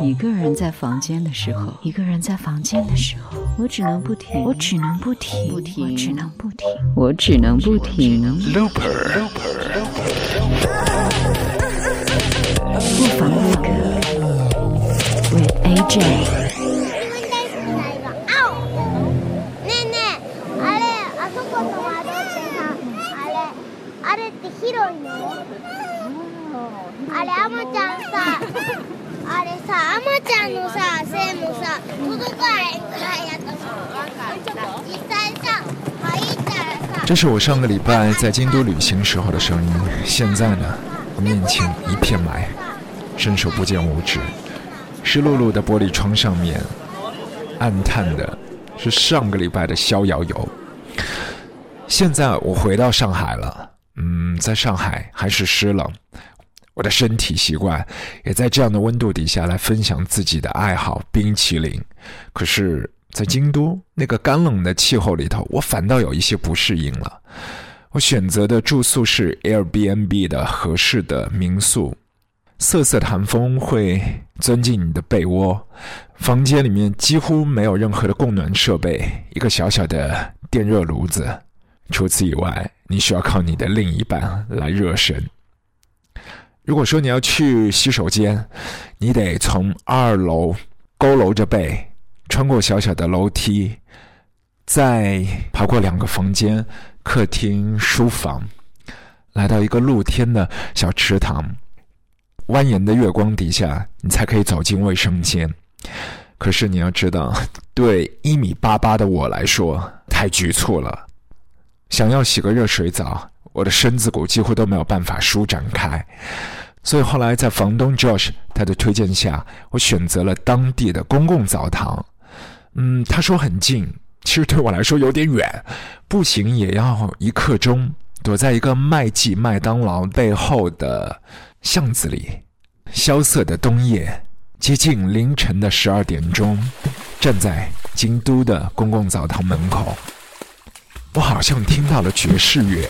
一个人在房间的时候，一个人在房间的时候，我只能不停，我只能不停，不停，我只能不停，我只能不停。Looper，不妨录歌，with AJ。ねえねえあれあそこの窓ってさあれあれって広いのあれアマちゃんさ あれさアマちゃんのさ背もさ届かへんくらいやった実際さ入ったらさ这是我上个礼拜在京都旅行时候的声音。现在呢，我面前一片霾，伸手不见五指。湿漉漉的玻璃窗上面，暗淡的是上个礼拜的逍遥游。现在我回到上海了，嗯，在上海还是湿冷。 我的身体习惯也在这样的温度底下来分享自己的爱好——冰淇淋。可是，在京都那个干冷的气候里头，我反倒有一些不适应了。我选择的住宿是 Airbnb 的合适的民宿，瑟瑟的寒风会钻进你的被窝，房间里面几乎没有任何的供暖设备，一个小小的电热炉子。除此以外，你需要靠你的另一半来热身。如果说你要去洗手间，你得从二楼佝偻着背，穿过小小的楼梯，再爬过两个房间——客厅、书房，来到一个露天的小池塘。蜿蜒的月光底下，你才可以走进卫生间。可是你要知道，对一米八八的我来说，太局促了。想要洗个热水澡，我的身子骨几乎都没有办法舒展开。所以后来在房东 Josh 他的推荐下，我选择了当地的公共澡堂。嗯，他说很近，其实对我来说有点远，步行也要一刻钟。躲在一个麦记麦当劳背后的巷子里，萧瑟的冬夜，接近凌晨的十二点钟，站在京都的公共澡堂门口，我好像听到了爵士乐。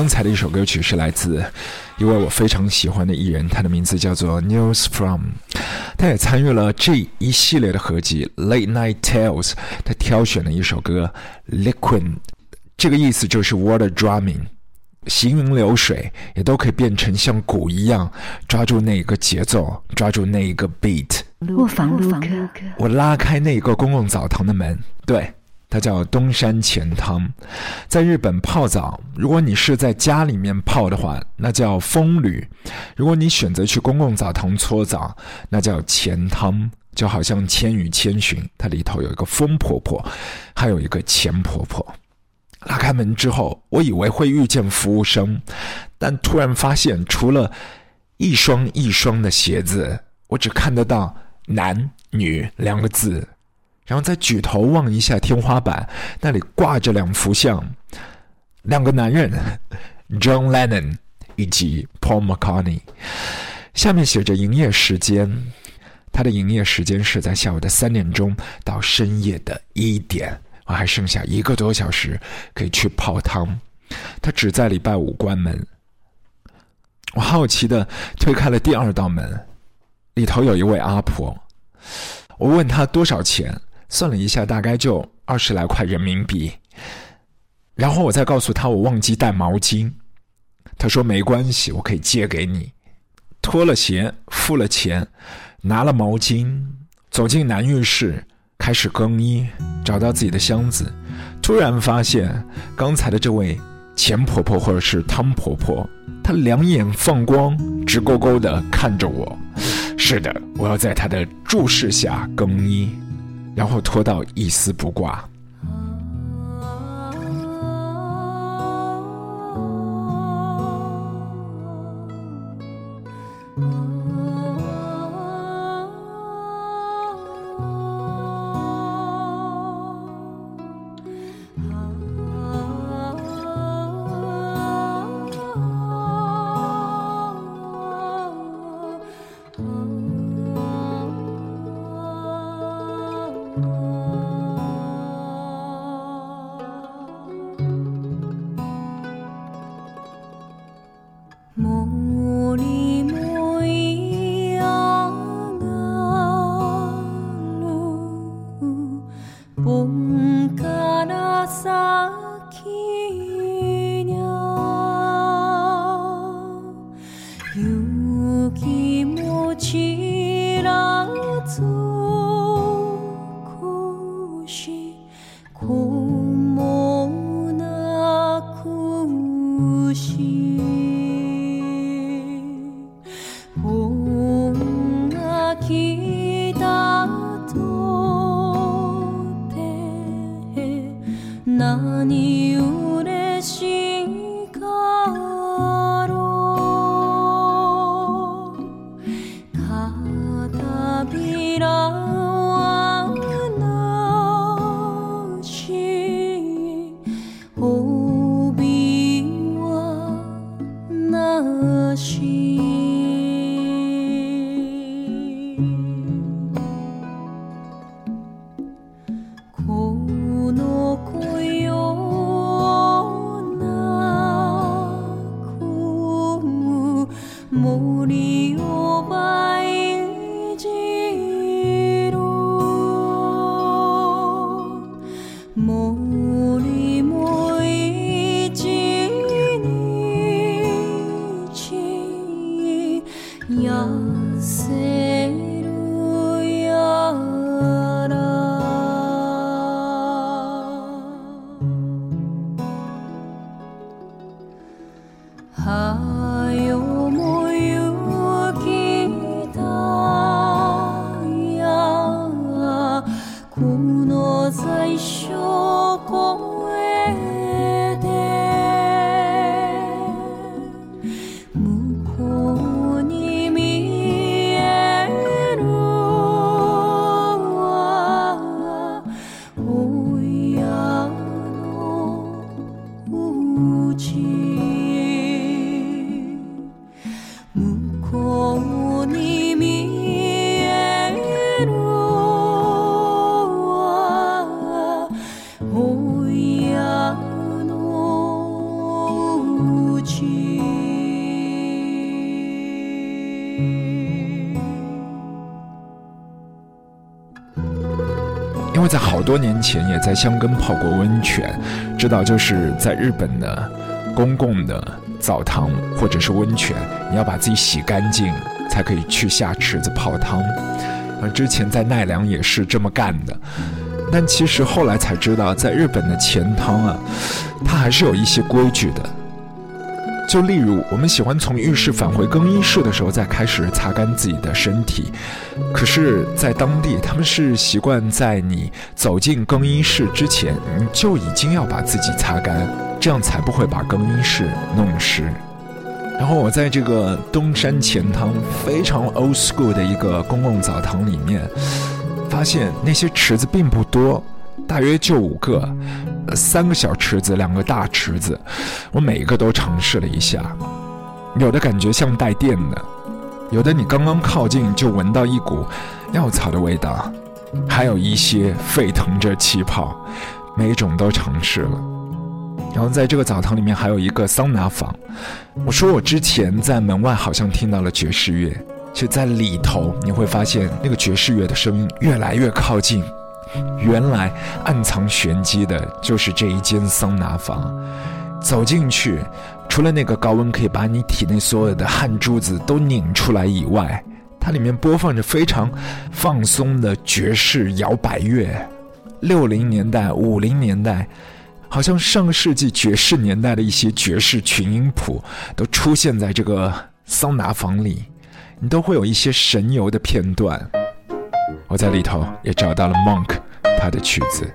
刚才的一首歌曲是来自一位我非常喜欢的艺人，他的名字叫做 News From，他也参与了这一系列的合集 Late Night Tales，他挑选了一首歌 Liquid，这个意思就是 Water Drumming，行云流水也都可以变成像鼓一样抓住那一个节奏，抓住那一个 beat。卧房录歌，我拉开那一个公共澡堂的门，对。它叫东山钱汤，在日本泡澡，如果你是在家里面泡的话，那叫风吕；如果你选择去公共澡堂搓澡，那叫钱汤。就好像《千与千寻》，它里头有一个风婆婆，还有一个钱婆婆。拉开门之后，我以为会遇见服务生，但突然发现，除了一双一双的鞋子，我只看得到“男女”两个字。然后再举头望一下天花板，那里挂着两幅像，两个男人，John Lennon 以及 Paul McCartney。下面写着营业时间，他的营业时间是在下午的三点钟到深夜的一点，我还剩下一个多小时可以去泡汤。他只在礼拜五关门。我好奇的推开了第二道门，里头有一位阿婆，我问她多少钱。算了一下，大概就二十来块人民币。然后我再告诉他我忘记带毛巾，他说没关系，我可以借给你。脱了鞋，付了钱，拿了毛巾，走进男浴室，开始更衣，找到自己的箱子，突然发现刚才的这位钱婆婆或者是汤婆婆，她两眼放光，直勾勾地看着我。是的，我要在她的注视下更衣，然后拖到一丝不挂。起了座多年前也在箱根泡过温泉，知道就是在日本的公共的澡堂或者是温泉，你要把自己洗干净才可以去下池子泡汤。而，之前在奈良也是这么干的，但其实后来才知道，在日本的前汤啊，它还是有一些规矩的。就例如，我们喜欢从浴室返回更衣室的时候再开始擦干自己的身体，可是，在当地他们是习惯在你走进更衣室之前，你就已经要把自己擦干，这样才不会把更衣室弄湿。然后我在这个东山钱汤非常 old school 的一个公共澡堂里面，发现那些池子并不多。大约就五个，三个小池子，两个大池子，我每一个都尝试了一下，有的感觉像带电的，有的你刚刚靠近就闻到一股药草的味道，还有一些沸腾着气泡，每一种都尝试了。然后在这个澡堂里面还有一个桑拿房，我说我之前在门外好像听到了爵士乐，就在里头你会发现那个爵士乐的声音越来越靠近。原来暗藏玄机的就是这一间桑拿房。走进去，除了那个高温可以把你体内所有的汗珠子都拧出来以外，它里面播放着非常放松的爵士摇摆乐，六零年代、五零年代，好像上个世纪爵士年代的一些爵士群音谱都出现在这个桑拿房里，你都会有一些神游的片段。我在里头也找到了 Monk 他的曲子。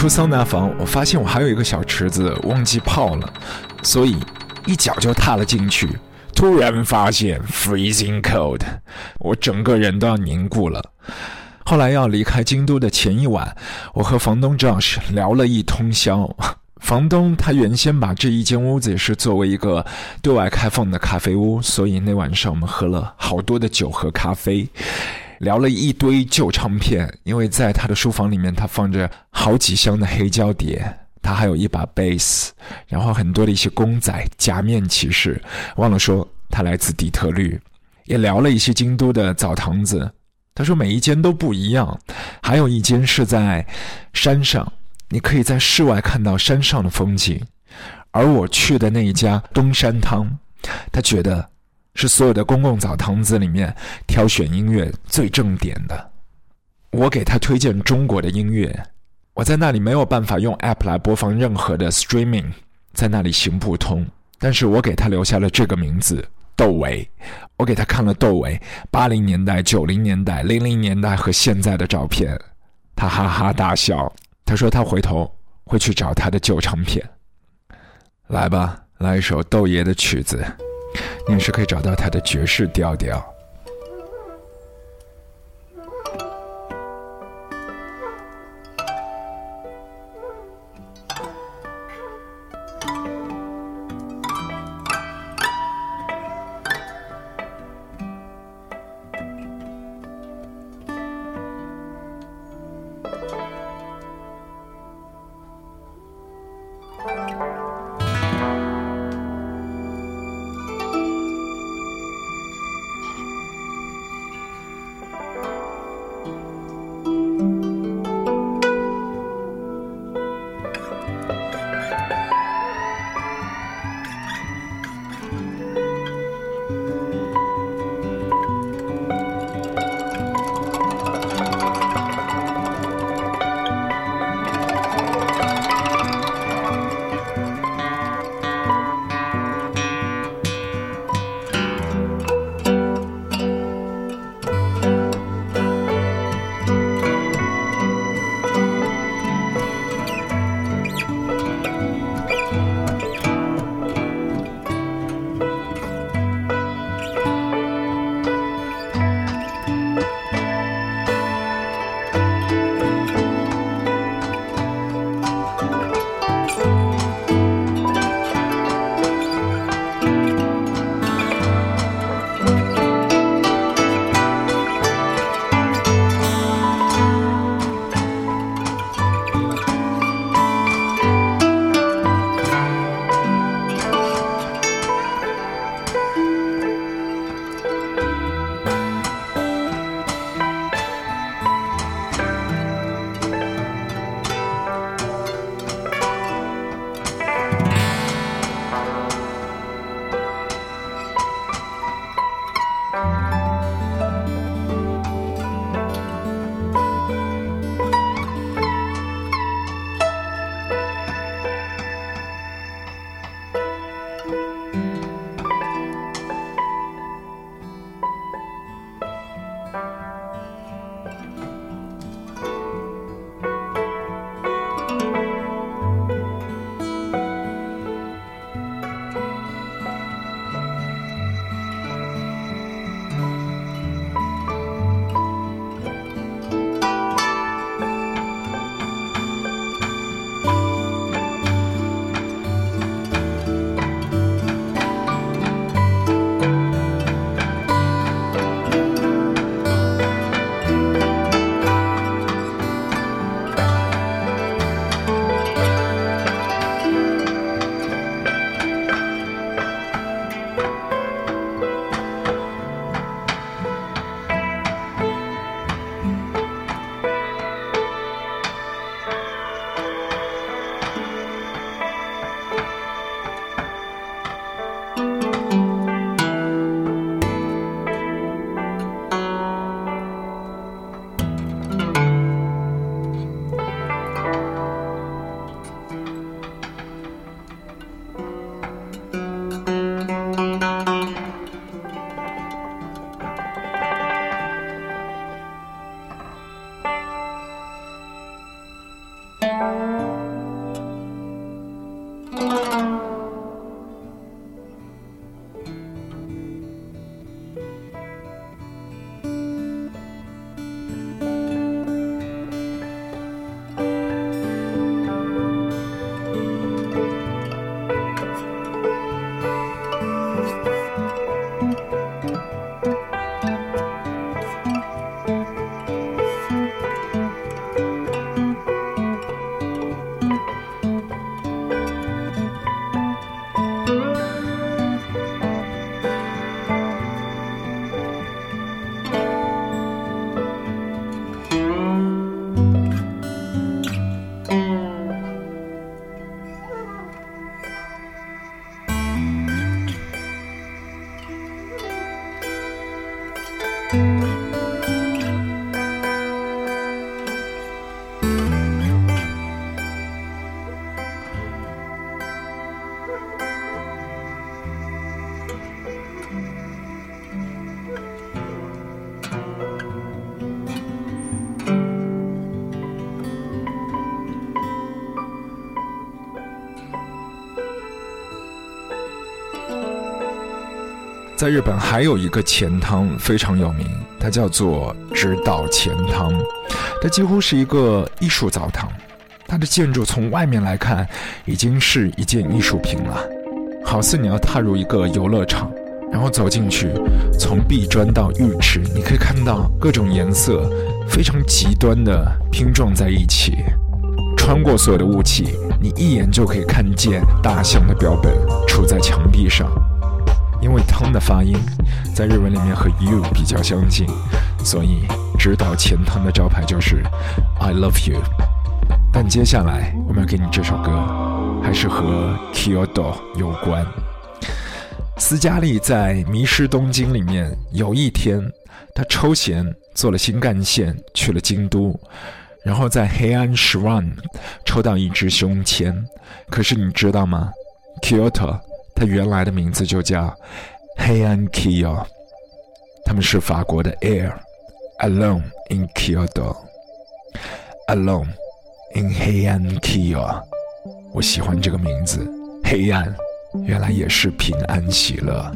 出桑拿房，我发现我还有一个小池子忘记泡了，所以一脚就踏了进去。突然发现 freezing cold，我整个人都要凝固了。后来要离开京都的前一晚，我和房东 Josh 聊了一通宵。房东他原先把这一间屋子是作为一个对外开放的咖啡屋，所以那晚上我们喝了好多的酒和咖啡。聊了一堆旧唱片，因为在他的书房里面，他放着好几箱的黑胶碟，他还有一把贝斯，然后很多的一些公仔、假面骑士。忘了说，他来自底特律。也聊了一些京都的澡堂子，他说每一间都不一样，还有一间是在山上，你可以在室外看到山上的风景。而我去的那一家东山汤，他觉得。是所有的公共澡堂子里面挑选音乐最正点的。我给他推荐中国的音乐，我在那里没有办法用 App 来播放任何的 Streaming，在那里行不通。但是我给他留下了这个名字窦唯，我给他看了窦唯八零年代、九零年代、零零年代和现在的照片，他哈哈大笑。他说他回头会去找他的旧唱片。来吧，来一首窦爷的曲子。你也是可以找到他的爵士调调。在日本还有一个钱汤非常有名，它叫做直岛钱汤，它几乎是一个艺术澡堂。它的建筑从外面来看已经是一件艺术品了，好似你要踏入一个游乐场，然后走进去，从壁砖到浴池，你可以看到各种颜色非常极端的拼撞在一起。穿过所有的雾气，你一眼就可以看见大象的标本杵在墙壁上。因为汤的发音在日文里面和 you 比较相近，所以直岛前汤的招牌就是 I love you。但接下来我们要给你这首歌，还是和 Kyoto 有关。斯嘉丽在《迷失东京》里面有一天，她抽闲坐了新干线去了京都，然后在黑暗 Shrine 抽到一支胸签。可是你知道吗？Kyoto。它原来的名字就叫黑暗 Kyo，他们是法国的 Air，Alone in Kyoto，Alone in 黑暗 Kyo，我喜欢这个名字，黑暗原来也是平安喜乐。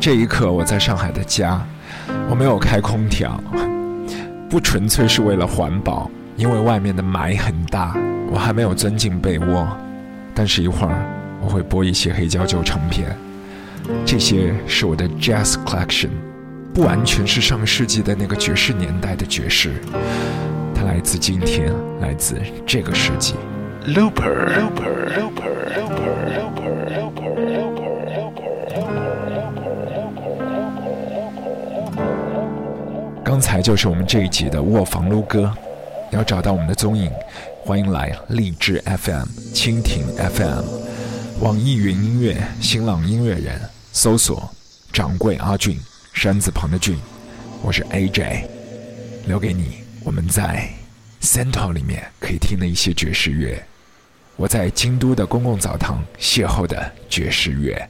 这一刻，我在上海的家，我没有开空调，不纯粹是为了环保，因为外面的霾很大，我还没有钻进被窝。但是，一会儿我会播一些黑胶旧唱片，这些是我的 Jazz Collection，不完全是上世纪的那个爵士年代的爵士，它来自今天，来自这个世纪。Looper 刚才就是我们这一集的卧房撸歌。要找到我们的踪影，欢迎来荔枝 FM、蜻蜓 FM、网易云音乐、新浪音乐人搜索“掌柜阿俊”山字旁的俊，我是 AJ，留给你我们在 Central 里面可以听的一些爵士乐，我在京都的公共澡堂邂逅的爵士乐。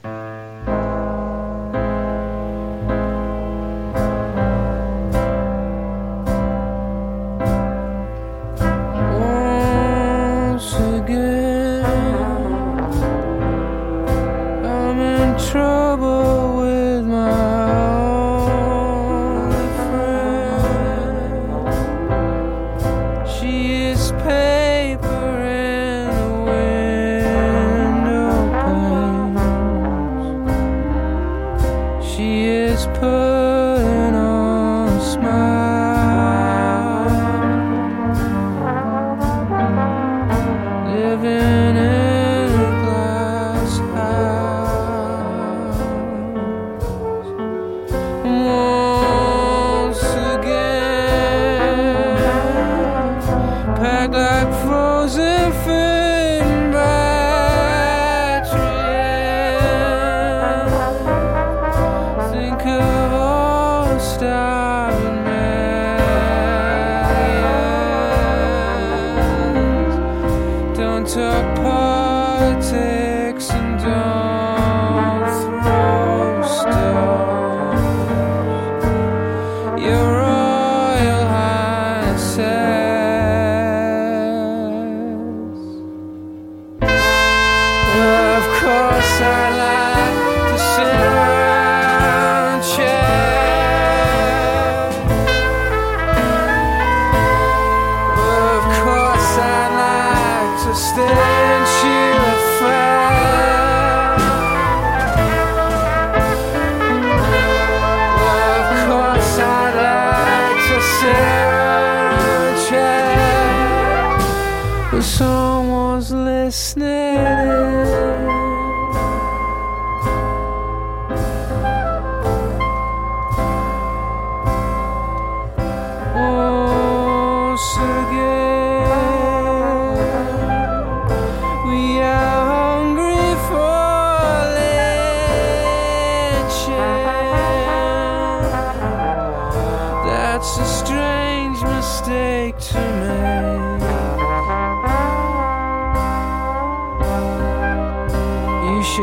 so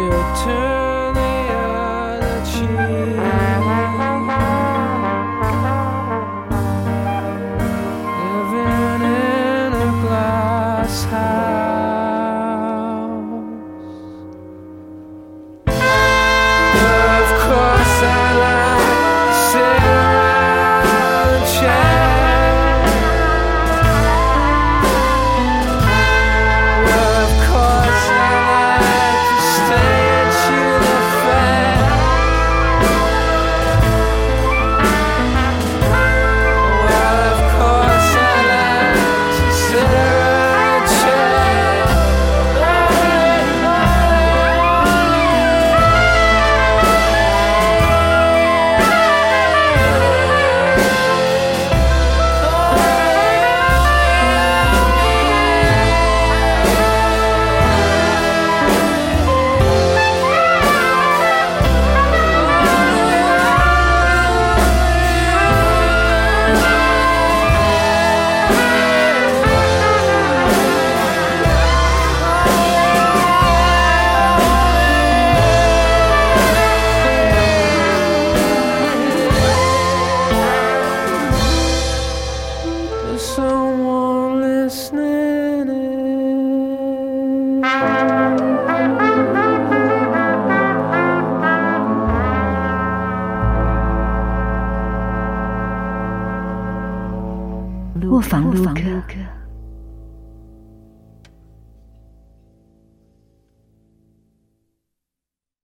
you turn the other cheek?